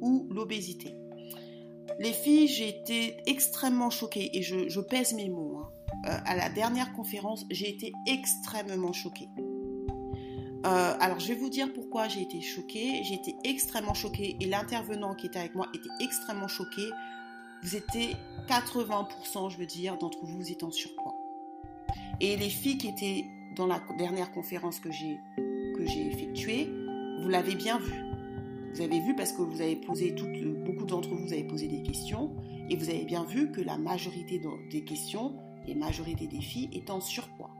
Ou l'obésité Les filles, j'ai été extrêmement choquée et je, pèse mes mots. Hein. Euh, à la dernière conférence, j'ai été extrêmement choquée. Euh, alors, je vais vous dire pourquoi j'ai été choquée. J'ai été extrêmement choquée et l'intervenant qui était avec moi était extrêmement choqué. Vous étiez 80%, je veux dire, d'entre vous, vous êtes en surpoids. Et les filles qui étaient dans la dernière conférence que j'ai que j'ai effectuée, vous l'avez bien vu. Vous avez vu parce que vous avez posé beaucoup d'entre vous avez posé des questions et vous avez bien vu que la majorité des questions, les majorités des filles étaient en surpoids.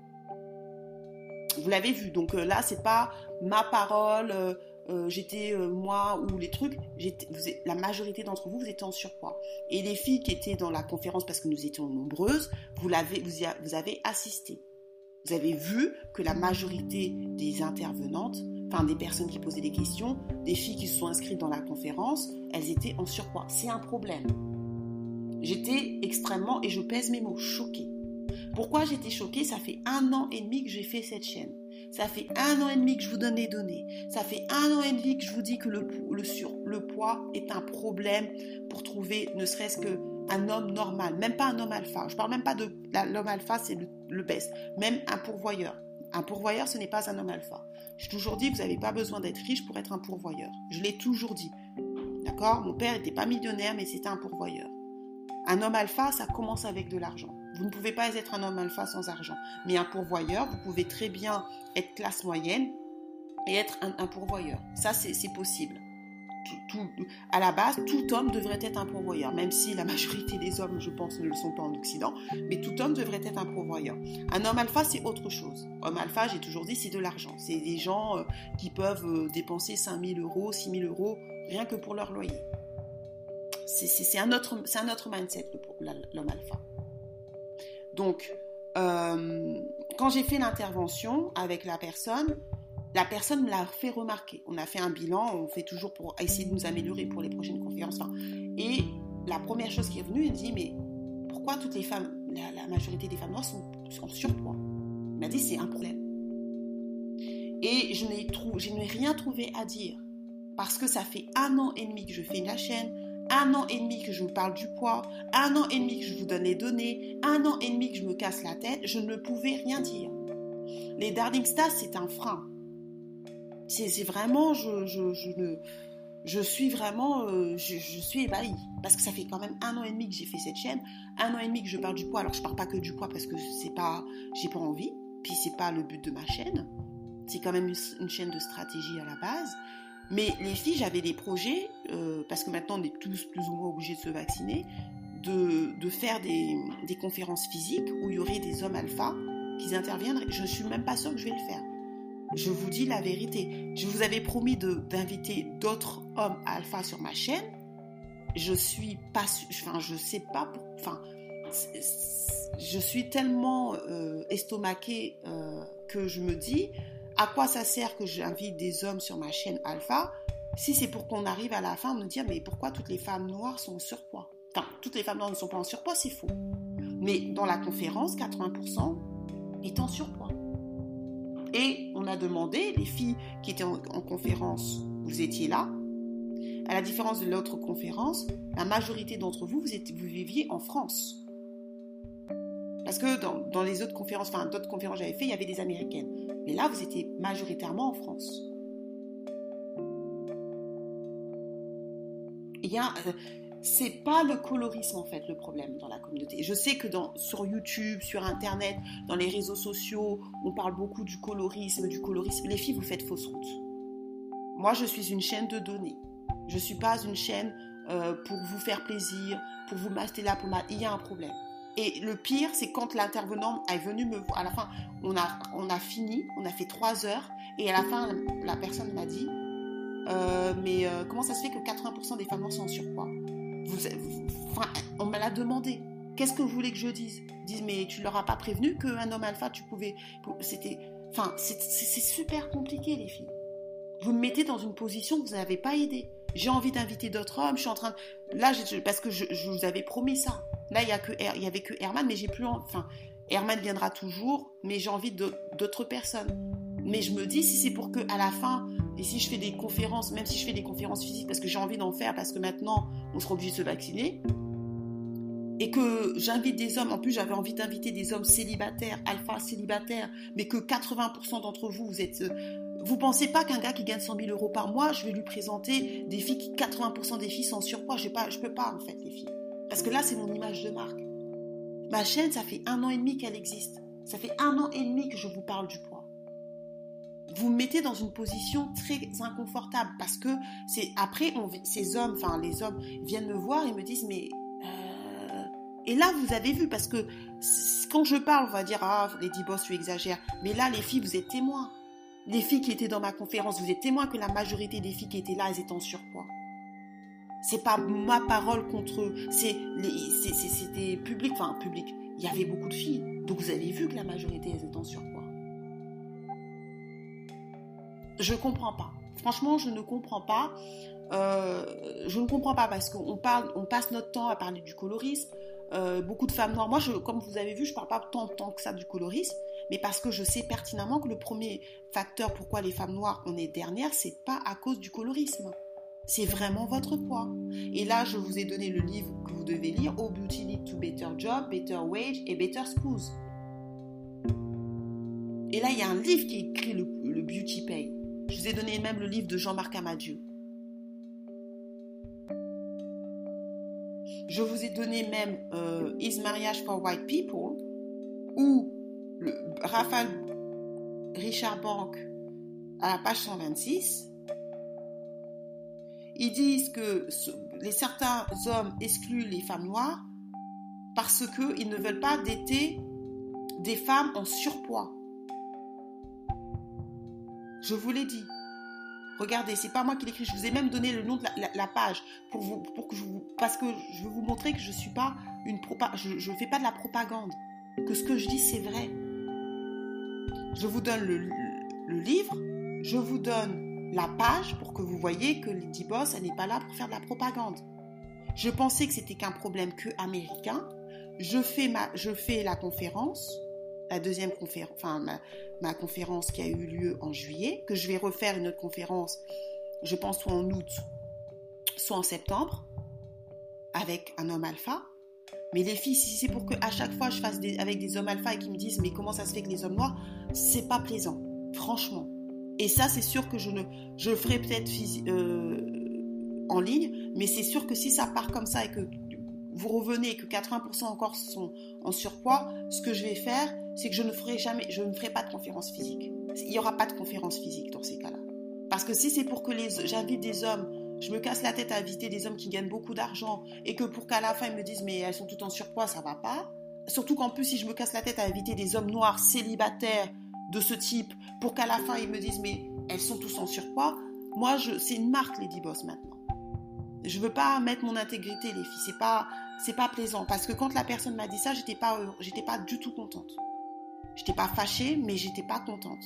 Vous l'avez vu. Donc euh, là, c'est pas ma parole. Euh, euh, j'étais moi ou les trucs. la majorité d'entre vous, vous étiez en surpoids. Et les filles qui étaient dans la conférence parce que nous étions nombreuses, vous vous avez assisté. Vous avez vu que la majorité des intervenantes, enfin des personnes qui posaient des questions, des filles qui se sont inscrites dans la conférence, elles étaient en surpoids. C'est un problème. J'étais extrêmement, et je pèse mes mots, choquée. Pourquoi j'étais choquée? Ça fait un an et demi que j'ai fait cette chaîne. Ça fait un an et demi que je vous donne des données. Ça fait un an et demi que je vous dis que le, le, sur, le poids est un problème pour trouver ne serait-ce que un homme normal, même pas un homme alpha. Je parle même pas de l'homme alpha, c'est le, le best. Même un pourvoyeur. Un pourvoyeur, ce n'est pas un homme alpha. J'ai toujours dit, vous n'avez pas besoin d'être riche pour être un pourvoyeur. Je l'ai toujours dit. D'accord? Mon père n'était pas millionnaire, mais c'était un pourvoyeur. Un homme alpha, ça commence avec de l'argent. Vous ne pouvez pas être un homme alpha sans argent. Mais un pourvoyeur, vous pouvez très bien être classe moyenne et être un, pourvoyeur. Ça, c'est possible. À la base, tout homme devrait être un pourvoyeur, même si la majorité des hommes, je pense, ne le sont pas en Occident, mais tout homme devrait être un pourvoyeur. Un homme alpha, c'est autre chose. Homme alpha, j'ai toujours dit, c'est de l'argent. C'est des gens euh, qui peuvent euh, dépenser 5 000 euros, 6 000 euros, rien que pour leur loyer. C'est un, autre, un autre mindset, l'homme alpha. Donc, euh, quand j'ai fait l'intervention avec la personne, la personne me l'a fait remarquer. On a fait un bilan, on fait toujours pour essayer de nous améliorer pour les prochaines conférences. et la première chose qui est venue, elle dit Mais pourquoi toutes les femmes, la, majorité des femmes noires sont, en surpoids Elle m'a dit C'est un problème. Et je n'ai rien trouvé à dire. Parce que ça fait un an et demi que je fais la chaîne, un an et demi que je vous parle du poids, un an et demi que je vous donne les données, un an et demi que je me casse la tête, je ne pouvais rien dire. Les Darling Stars, c'est un frein. C'est vraiment, je, suis vraiment, euh, je, suis ébahie. Parce que ça fait quand même un an et demi que j'ai fait cette chaîne, un an et demi que je parle du poids. Alors je parle pas que du poids parce que c'est pas, j'ai pas envie, puis c'est pas le but de ma chaîne. C'est quand même une chaîne de stratégie à la base. Mais les filles, j'avais des projets, euh, parce que maintenant on est tous plus ou moins obligés de se vacciner, de, faire des, conférences physiques où il y aurait des hommes alpha qui interviendraient. Je ne suis même pas sûre que je vais le faire. Je vous dis la vérité. Je vous avais promis d'inviter d'autres hommes alpha sur ma chaîne. Je suis pas, enfin, je sais pas, enfin, je suis tellement euh, estomaquée euh, que je me dis, à quoi ça sert que j'invite des hommes sur ma chaîne alpha si c'est pour qu'on arrive à la fin de me dire mais pourquoi toutes les femmes noires sont en surpoids? Enfin, toutes les femmes noires ne sont pas en surpoids, c'est faux. Mais dans la conférence, 80% est en surpoids. Et on a demandé, les filles qui étaient en, conférence, vous étiez là. À la différence de l'autre conférence, la majorité d'entre vous, vous, viviez en France. Parce que dans, les autres conférences, enfin d'autres conférences que j'avais fait, il y avait des Américaines. Mais là, vous étiez majoritairement en France. Il y a, euh, c'est pas le colorisme en fait le problème dans la communauté. Je sais que sur YouTube, sur Internet, dans les réseaux sociaux, on parle beaucoup du colorisme, du colorisme. Les filles, vous faites fausse route. Moi, je suis une chaîne de données. Je suis pas une chaîne euh, pour vous faire plaisir, pour vous master ma. Il y a un problème. Et le pire, c'est quand l'intervenant est venu me voir. À la fin, on a, on a fini, on a fait trois heures. Et à la fin, la personne m'a dit euh, Mais euh, comment ça se fait que 80% des femmes sont en surpoids? On me l'a demandé. Qu'est-ce que vous voulez que je dise? Dis, mais tu leur as pas prévenu qu'un homme alpha, tu pouvais. C'était. Enfin, c'est super compliqué, les filles. Vous me mettez dans une position que vous n'avez pas aidé. J'ai envie d'inviter d'autres hommes. Je suis en train de. Là, parce que je, vous avais promis ça. Là, il y, a que, y avait que Herman, mais j'ai plus. Enfin, Herman viendra toujours, mais j'ai envie d'autres personnes. Mais je me dis, si c'est pour que à la fin, et si je fais des conférences, même si je fais des conférences physiques parce que j'ai envie d'en faire, parce que maintenant on sera obligé de se vacciner, et que j'invite des hommes, en plus j'avais envie d'inviter des hommes célibataires, alpha célibataires, mais que 80% d'entre vous, vous êtes... Vous pensez pas qu'un gars qui gagne 100 000 euros par mois, je vais lui présenter des filles qui, 80% des filles sont en surpoids. Je ne peux pas en fait les filles. Parce que là, c'est mon image de marque. Ma chaîne, ça fait un an et demi qu'elle existe. Ça fait un an et demi que je vous parle du poids. Vous me mettez dans une position très inconfortable parce que c'est après ces hommes, enfin les hommes viennent me voir et me disent mais et là, vous avez vu, parce que quand je parle, on va dire, ah, les boss, tu exagères. Mais là, les filles, vous êtes témoins. Les filles qui étaient dans ma conférence, vous êtes témoins que la majorité des filles qui étaient là, elles étaient en surpoids. C'est pas ma parole contre eux. C'est c'était public, enfin public. Il y avait beaucoup de filles. Donc vous avez vu que la majorité, elles étaient en surpoids. Je comprends pas. Franchement, je ne comprends pas. Euh, je ne comprends pas parce qu'on passe notre temps à parler du colorisme, euh, beaucoup de femmes noires. Moi, comme vous avez vu, je ne parle pas tant, tant que ça du colorisme, mais parce que je sais pertinemment que le premier facteur pourquoi les femmes noires on est dernières, c'est pas à cause du colorisme. C'est vraiment votre poids. Et là, je vous ai donné le livre que vous devez lire, Oh Beauty Lead to Better Job, Better Wage et Better Schools. Et là, il y a un livre qui écrit le Beauty Pay. Je vous ai donné même le livre de Jean-Marc Amadieu. Je vous ai donné même euh, Is Marriage for White People ou le, Raphaël Richard Bank à la page 126. Ils disent que les certains hommes excluent les femmes noires parce qu'ils ne veulent pas dater des femmes en surpoids. Je vous l'ai dit. Regardez, c'est pas moi qui l'écris. Je vous ai même donné le nom de la, page pour vous, pour que vous, parce que je veux vous montrer que je suis pas une je, ne fais pas de la propagande. Que ce que je dis c'est vrai. Je vous donne le, livre, je vous donne la page pour que vous voyez que Lady Boss, elle n'est pas là pour faire de la propagande. Je pensais que c'était qu'un problème que américain. Je fais ma, je fais la conférence la deuxième conférence, enfin ma, conférence qui a eu lieu en juillet, que je vais refaire une autre conférence, je pense soit en août, soit en septembre, avec un homme alpha. Mais les filles, si c'est pour que à chaque fois je fasse avec des hommes alpha et qui me disent mais comment ça se fait que les hommes noirs, c'est pas plaisant, franchement. Et ça, c'est sûr que je ne, je le ferai peut-être euh, en ligne, mais c'est sûr que si ça part comme ça et que vous revenez et que 80% encore sont en surpoids, ce que je vais faire, c'est que je ne ferai jamais, je ne ferai pas de conférence physique. Il n'y aura pas de conférence physique dans ces cas-là. Parce que si c'est pour que j'invite des hommes, je me casse la tête à inviter des hommes qui gagnent beaucoup d'argent et que pour qu'à la fin ils me disent mais elles sont toutes en surpoids, ça va pas. Surtout qu'en plus si je me casse la tête à inviter des hommes noirs célibataires de ce type pour qu'à la fin ils me disent mais elles sont tous en surpoids, moi je, c'est une marque Lady Boss maintenant. Je veux pas mettre mon intégrité, les filles. C'est pas, c'est pas plaisant. Parce que quand la personne m'a dit ça, j'étais pas, j'étais pas du tout contente. J'étais pas fâchée, mais j'étais pas contente.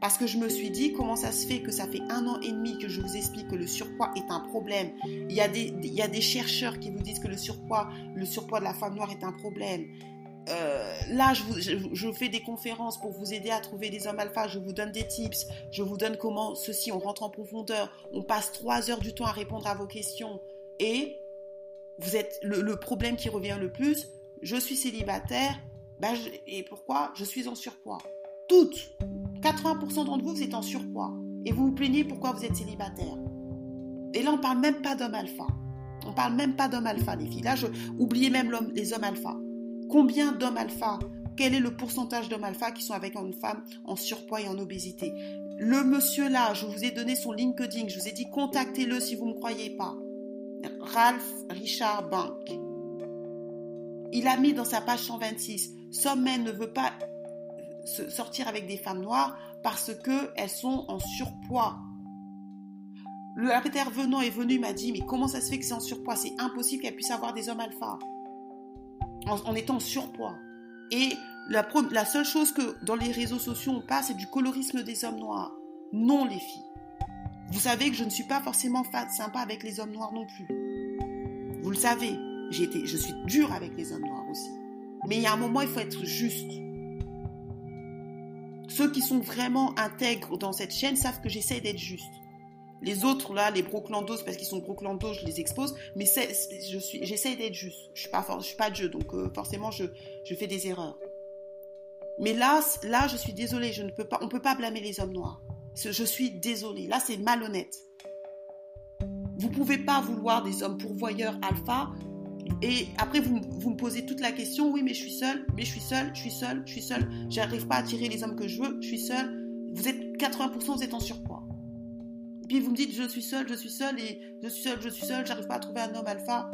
Parce que je me suis dit, comment ça se fait que ça fait un an et demi que je vous explique que le surpoids est un problème? Il y a des, chercheurs qui vous disent que le surpoids, le surpoids de la femme noire est un problème. Euh, là, je, fais des conférences pour vous aider à trouver des hommes alpha. Je vous donne des tips. Je vous donne comment ceci, on rentre en profondeur. On passe trois heures du temps à répondre à vos questions. Et vous êtes le, problème qui revient le plus. Je suis célibataire. Ben, et pourquoi? Je suis en surpoids. Toutes. 80% d'entre vous, vous êtes en surpoids. Et vous vous plaignez pourquoi vous êtes célibataire. Et là, on parle même pas d'hommes alpha. On parle même pas d'hommes alpha, les filles. Là, je, oubliez même les hommes alpha. Combien d'hommes alpha? Quel est le pourcentage d'hommes alpha qui sont avec une femme en surpoids et en obésité? Le monsieur là, je vous ai donné son LinkedIn, je vous ai dit contactez-le si vous ne me croyez pas. Ralph Richard Bank. Il a mis dans sa page 126, Sommet ne veut pas sortir avec des femmes noires parce qu'elles sont en surpoids. Le intervenant est venu, m'a dit, mais comment ça se fait que c'est en surpoids? C'est impossible qu'elle puisse avoir des hommes alpha en, étant surpoids. Et la, la, seule chose que dans les réseaux sociaux on passe, c'est du colorisme des hommes noirs. Non, les filles. Vous savez que je ne suis pas forcément sympa avec les hommes noirs non plus. Vous le savez, été, je suis dure avec les hommes noirs aussi. Mais il y a un moment, il faut être juste. ceux qui sont vraiment intègres dans cette chaîne savent que j'essaie d'être juste. Les autres, là, les broclandos, parce qu'ils sont broclandos, je les expose, mais je suis, j'essaie d'être juste. Je suis pas, je suis pas Dieu, donc euh, forcément, je, je fais des erreurs. Mais là, là, je suis désolée, je ne peux pas, on peut pas blâmer les hommes noirs. Je suis désolée. Là, c'est malhonnête. Vous pouvez pas vouloir des hommes pourvoyeurs alpha et après vous, vous me posez toute la question. Oui, mais je suis seule, mais je suis seule, je suis seule, je suis seule. J'arrive pas à attirer les hommes que je veux. Je suis seule. Vous êtes 80%, vous êtes en surpoids. Puis vous me dites je suis seule, je suis seule et je suis seule, je suis seule. J'arrive pas à trouver un homme alpha.